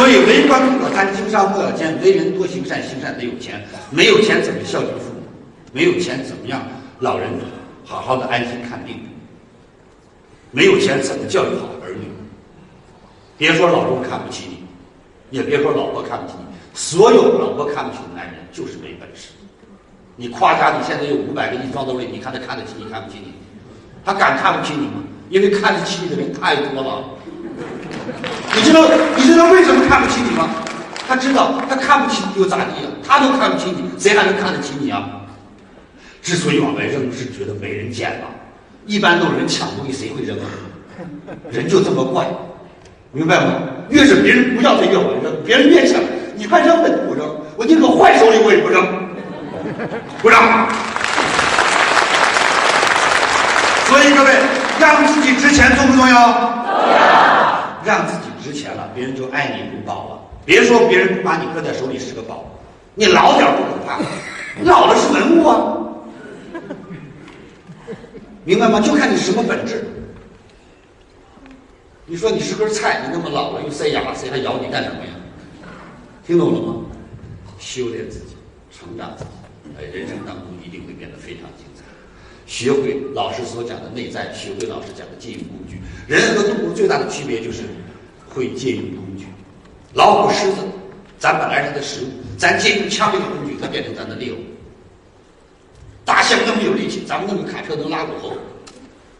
所以为官不可贪，经商不要奸，为人多行善，行善得有钱。没有钱怎么孝敬父母？没有钱怎么样？老人好好的安心看病。没有钱怎么教育好儿女？别说老公看不起你，也别说老婆看不起你。所有老婆看不起的男人就是没本事。你夸家你现在有五百个亿装兜里，你看他看得起你看不起你？他敢看不起你吗？因为看得起你的人太多了。你知道你知道为什么看不起你吗？他知道他看不起你又咋地？他都看不起你，谁还能看得起你啊？之所以往外扔，是觉得没人捡了。一般都是人抢东西，谁会扔啊？人就这么怪，明白吗？越是别人不要，他越往外扔；别人越抢，你快扔，你不扔，我宁可坏手里我也不扔，不扔。所以各位，让自己值钱重不？重要。让自己值钱了，别人就爱你如宝了。别说别人不把你搁在手里是个宝，你老点不可怕，老了是文物啊。明白吗？就看你什么本质。你说你是根菜，你那么老了又塞牙，谁还咬你干什么呀？听懂了吗？修炼自己，成长自己，哎，人生当中一定会变得非常精彩。学会老师所讲的内在，学会老师讲的借用工具。人和动物最大的区别就是会借用工具。老虎、狮子，咱本来是它的食物，咱借用枪这个工具，它变成咱的猎物。大象那么有力气，咱们那么卡车能拉过后，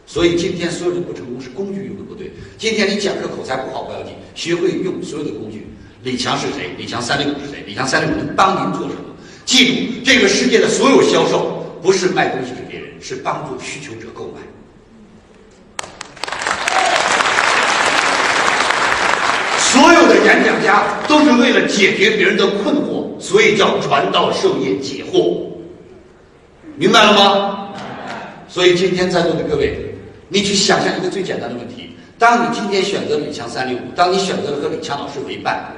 所以今天所有的不成功是工具用的不对。今天你讲课口才不好不要紧，学会用所有的工具。李强是谁？李强三六五是谁？李强三六五能帮您做什么？记住，这个世界的所有销售不是卖东西给别人，是帮助需求者购买。所有的演讲家都是为了解决别人的困惑，所以叫传道授业解惑。明白了吗？所以今天在座的各位，你去想象一个最简单的问题：当你今天选择李强三六五，当你选择了和李强老师为伴，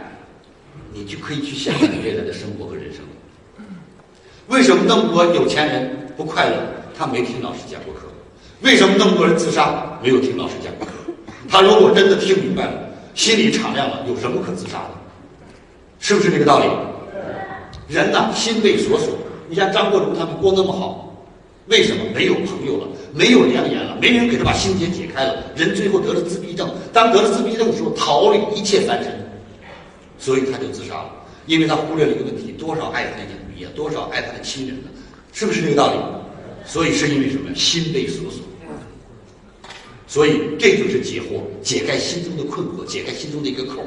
你就可以去想象你未来的生活和人生。为什么那么多有钱人不快乐？他没听老师讲过课。为什么那么多人自杀？没有听老师讲过课。他如果真的听明白了，心里敞亮了，有什么可自杀的？是不是这个道理？人呐，心被锁锁。你像张国荣他们过那么好，为什么没有朋友了，没有良言了，没人给他把心结解开了？人最后得了自闭症，当得了自闭症的时候，逃离一切凡尘，所以他就自杀了，因为他忽略了一个问题：多少爱他的影迷啊，多少爱他的亲人呢？是不是这个道理？所以是因为什么？心被锁锁。所以这就是解惑，解开心中的困惑，解开心中的一个口。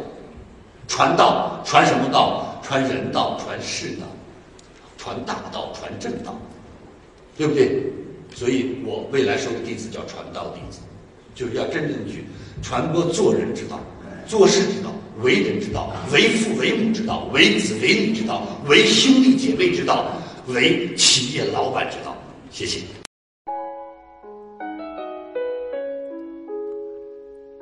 传道，传什么道？传人道，传世道。传大道，传正道，对不对？所以我未来收的弟子叫传道弟子，就是要真正去传播做人之道、做事之道、为人之道、为父为母之道、为子为女之道、为兄弟姐妹之道、为企业老板之道。谢谢。